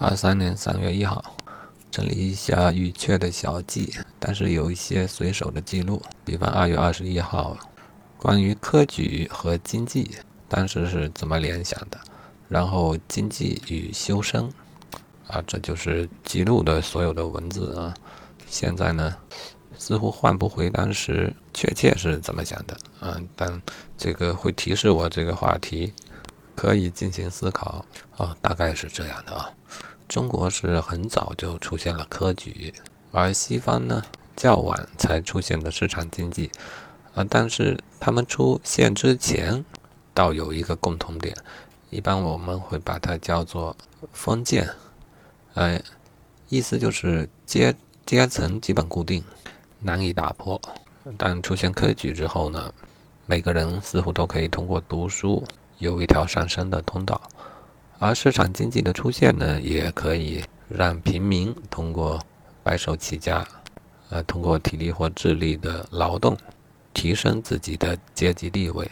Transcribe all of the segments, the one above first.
二三年三月一号，整理一下语阙的小记，但是有一些随手的记录。比方二月二十一号，关于科举和经济，当时是怎么联想的？然后经济与修身，啊，这就是记录的所有的文字啊。现在呢，似乎换不回当时确切是怎么想的啊，但这个会提示我这个话题可以进行思考啊，大概是这样的啊。中国是很早就出现了科举，而西方呢较晚才出现的市场经济，啊，但是他们出现之前，倒有一个共同点，一般我们会把它叫做封建，呃，意思就是阶阶层基本固定，难以打破。但出现科举之后呢，每个人似乎都可以通过读书有一条上升的通道。而市场经济的出现呢，也可以让平民通过白手起家，呃，通过体力或智力的劳动，提升自己的阶级地位。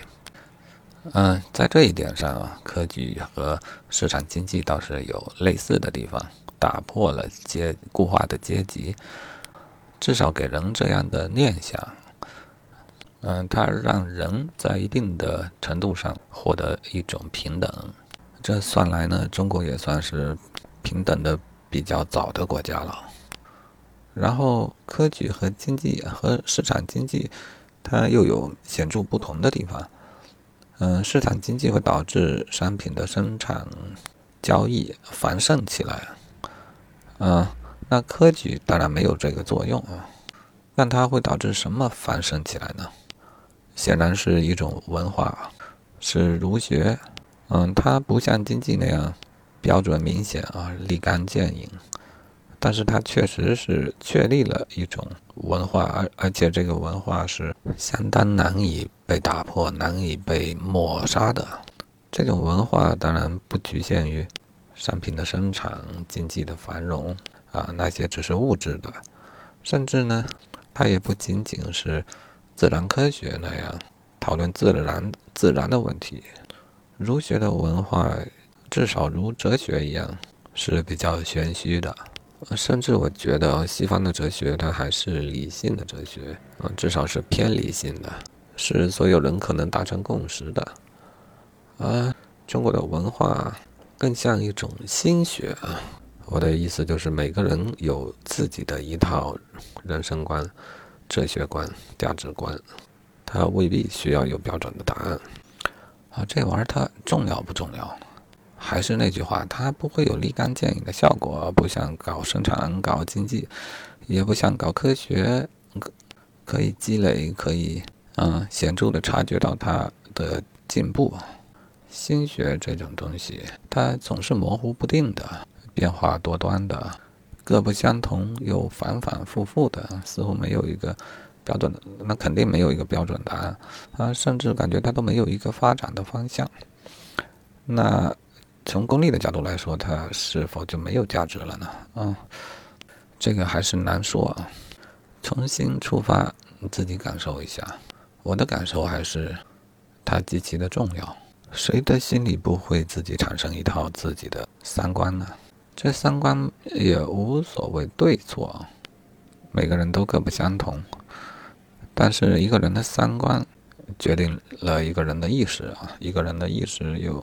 嗯，在这一点上啊，科举和市场经济倒是有类似的地方，打破了阶固化的阶级，至少给人这样的念想。嗯，它让人在一定的程度上获得一种平等。这算来呢，中国也算是平等的比较早的国家了。然后，科举和经济和市场经济，它又有显著不同的地方。嗯，市场经济会导致商品的生产、交易繁盛起来。嗯，那科举当然没有这个作用啊。那它会导致什么繁盛起来呢？显然是一种文化，是儒学。嗯，它不像经济那样标准明显啊，立竿见影，但是它确实是确立了一种文化，而而且这个文化是相当难以被打破、难以被抹杀的。这种文化当然不局限于商品的生产、经济的繁荣啊，那些只是物质的，甚至呢，它也不仅仅是自然科学那样讨论自然自然的问题。儒学的文化，至少如哲学一样，是比较玄虚的。甚至我觉得西方的哲学它还是理性的哲学，嗯，至少是偏理性的，是所有人可能达成共识的。而中国的文化更像一种心学啊。我的意思就是，每个人有自己的一套人生观、哲学观、价值观，它未必需要有标准的答案。啊，这玩意儿它重要不重要？还是那句话，它不会有立竿见影的效果，不像搞生产、搞经济，也不像搞科学，可以积累，可以嗯显著的察觉到它的进步。心学这种东西，它总是模糊不定的，变化多端的，各不相同又反反复复的，似乎没有一个。标准的那肯定没有一个标准答案啊，甚至感觉它都没有一个发展的方向。那从功利的角度来说，它是否就没有价值了呢？啊，这个还是难说啊。重新出发，自己感受一下。我的感受还是它极其的重要。谁的心里不会自己产生一套自己的三观呢？这三观也无所谓对错，每个人都各不相同。但是一个人的三观决定了一个人的意识啊，一个人的意识有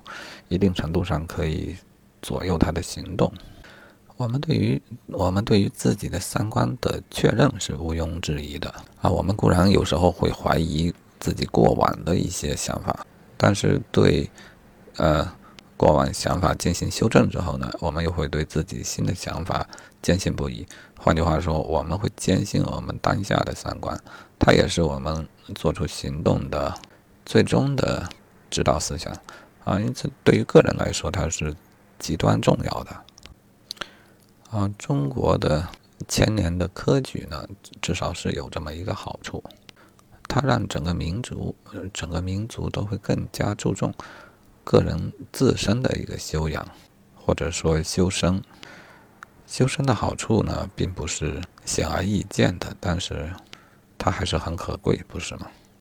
一定程度上可以左右他的行动。我们对于我们对于自己的三观的确认是毋庸置疑的啊。我们固然有时候会怀疑自己过往的一些想法，但是对呃过往想法进行修正之后呢，我们又会对自己新的想法坚信不疑。换句话说，我们会坚信我们当下的三观。它也是我们做出行动的最终的指导思想啊，因此对于个人来说，它是极端重要的啊。中国的千年的科举呢，至少是有这么一个好处，它让整个民族、整个民族都会更加注重个人自身的一个修养，或者说修身。修身的好处呢，并不是显而易见的，但是。它还是很可贵，不是吗？